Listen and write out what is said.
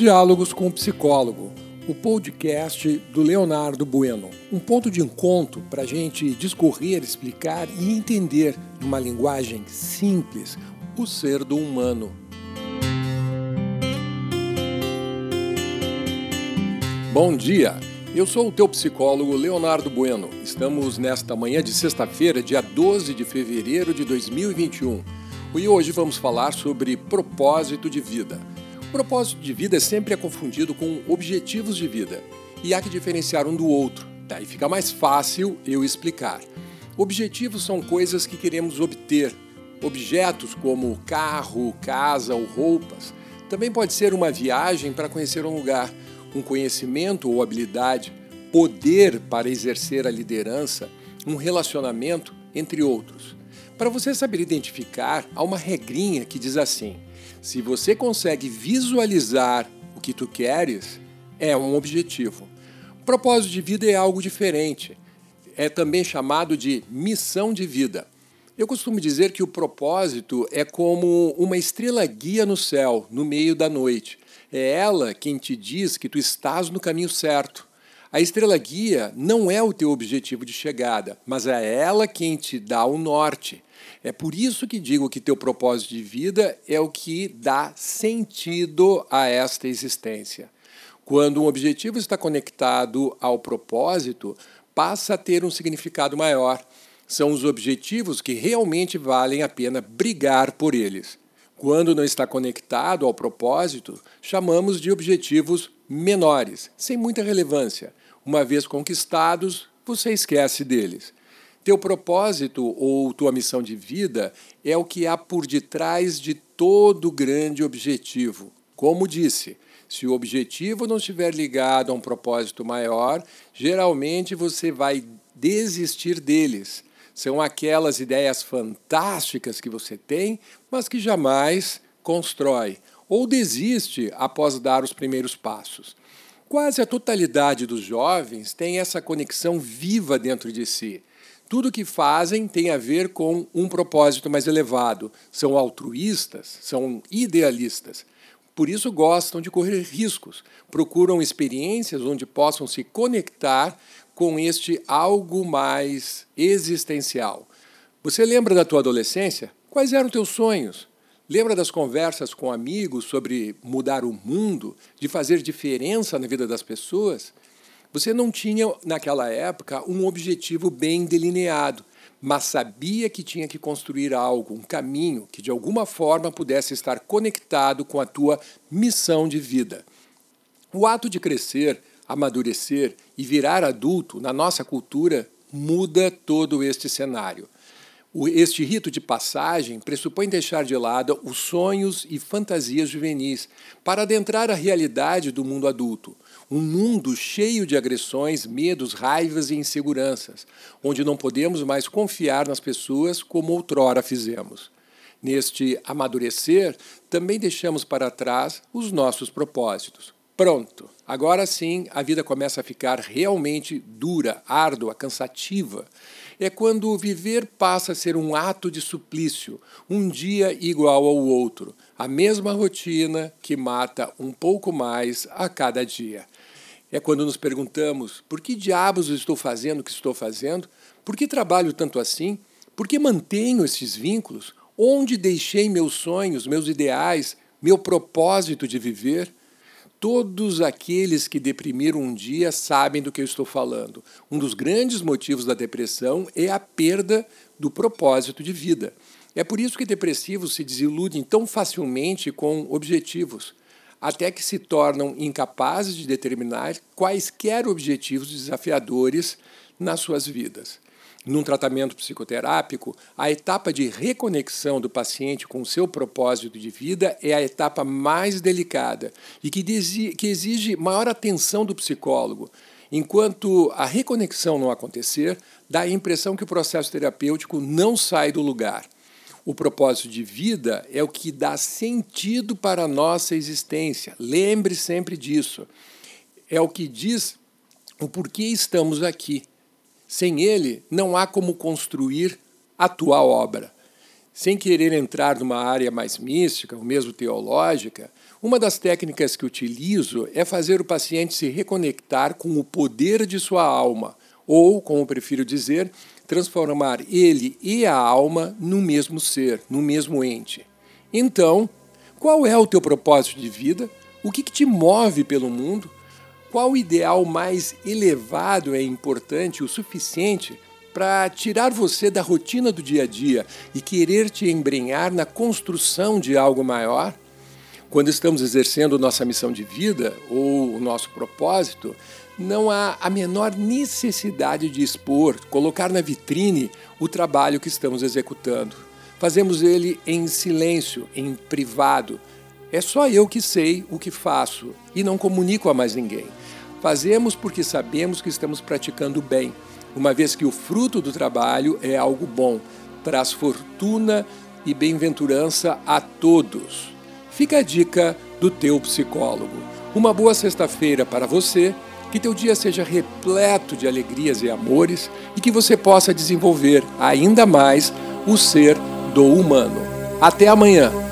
Diálogos com o Psicólogo, o podcast do Leonardo Bueno. Um ponto de encontro para a gente discorrer, explicar e entender, numa linguagem simples, o ser do humano. Bom dia! Eu sou o teu psicólogo Leonardo Bueno. Estamos nesta manhã de sexta-feira, dia 12 de fevereiro de 2021. E hoje vamos falar sobre propósito de vida. Propósito de vida sempre é confundido com objetivos de vida e há que diferenciar um do outro. Daí fica mais fácil eu explicar. Objetivos são coisas que queremos obter. Objetos como carro, casa ou roupas. Também pode ser uma viagem para conhecer um lugar, um conhecimento ou habilidade, poder para exercer a liderança, um relacionamento, entre outros. Para você saber identificar, há uma regrinha que diz assim: se você consegue visualizar o que tu queres, é um objetivo. O propósito de vida é algo diferente. É também chamado de missão de vida. Eu costumo dizer que o propósito é como uma estrela guia no céu, no meio da noite. É ela quem te diz que tu estás no caminho certo. A estrela guia não é o teu objetivo de chegada, mas é ela quem te dá o norte. É por isso que digo que teu propósito de vida é o que dá sentido a esta existência. Quando um objetivo está conectado ao propósito, passa a ter um significado maior. São os objetivos que realmente valem a pena brigar por eles. Quando não está conectado ao propósito, chamamos de objetivos menores, sem muita relevância. Uma vez conquistados, você esquece deles. Teu propósito ou tua missão de vida é o que há por detrás de todo grande objetivo. Como disse, se o objetivo não estiver ligado a um propósito maior, geralmente você vai desistir deles. São aquelas ideias fantásticas que você tem, mas que jamais constrói ou desiste após dar os primeiros passos. Quase a totalidade dos jovens tem essa conexão viva dentro de si. Tudo que fazem tem a ver com um propósito mais elevado. São altruístas, são idealistas. Por isso gostam de correr riscos, procuram experiências onde possam se conectar com este algo mais existencial. Você lembra da tua adolescência? Quais eram teus sonhos? Lembra das conversas com amigos sobre mudar o mundo, de fazer diferença na vida das pessoas? Você não tinha, naquela época, um objetivo bem delineado, mas sabia que tinha que construir algo, um caminho que de alguma forma pudesse estar conectado com a tua missão de vida. O ato de crescer, amadurecer e virar adulto na nossa cultura muda todo este cenário. Este rito de passagem pressupõe deixar de lado os sonhos e fantasias juvenis para adentrar a realidade do mundo adulto. Um mundo cheio de agressões, medos, raivas e inseguranças, onde não podemos mais confiar nas pessoas como outrora fizemos. Neste amadurecer, também deixamos para trás os nossos propósitos. Pronto, agora sim a vida começa a ficar realmente dura, árdua, cansativa é quando viver passa a ser um ato de suplício, um dia igual ao outro, a mesma rotina que mata um pouco mais a cada dia. É quando nos perguntamos: por que diabos estou fazendo o que estou fazendo? Por que trabalho tanto assim? Por que mantenho esses vínculos? Onde deixei meus sonhos, meus ideais, meu propósito de viver? Todos aqueles que deprimiram um dia sabem do que eu estou falando. Um dos grandes motivos da depressão é a perda do propósito de vida. É por isso que depressivos se desiludem tão facilmente com objetivos, até que se tornam incapazes de determinar quaisquer objetivos desafiadores nas suas vidas. Num tratamento psicoterápico, a etapa de reconexão do paciente com o seu propósito de vida é a etapa mais delicada e que, exige maior atenção do psicólogo. Enquanto a reconexão não acontecer, dá a impressão que o processo terapêutico não sai do lugar. O propósito de vida é o que dá sentido para a nossa existência. Lembre sempre disso. É o que diz o porquê estamos aqui. Sem ele, não há como construir a tua obra. Sem querer entrar numa área mais mística ou mesmo teológica, uma das técnicas que utilizo é fazer o paciente se reconectar com o poder de sua alma, ou, como prefiro dizer, transformar ele e a alma no mesmo ser, no mesmo ente. Então, qual é o teu propósito de vida? O que, que te move pelo mundo? Qual ideal mais elevado é importante o suficiente para tirar você da rotina do dia a dia e querer te embrenhar na construção de algo maior? Quando estamos exercendo nossa missão de vida ou o nosso propósito, não há a menor necessidade de expor, colocar na vitrine o trabalho que estamos executando. Fazemos ele em silêncio, em privado. É só eu que sei o que faço e não comunico a mais ninguém. Fazemos porque sabemos que estamos praticando bem, uma vez que o fruto do trabalho é algo bom, traz fortuna e bem-aventurança a todos. Fica a dica do teu psicólogo. Uma boa sexta-feira para você, que teu dia seja repleto de alegrias e amores e que você possa desenvolver ainda mais o ser do humano. Até amanhã!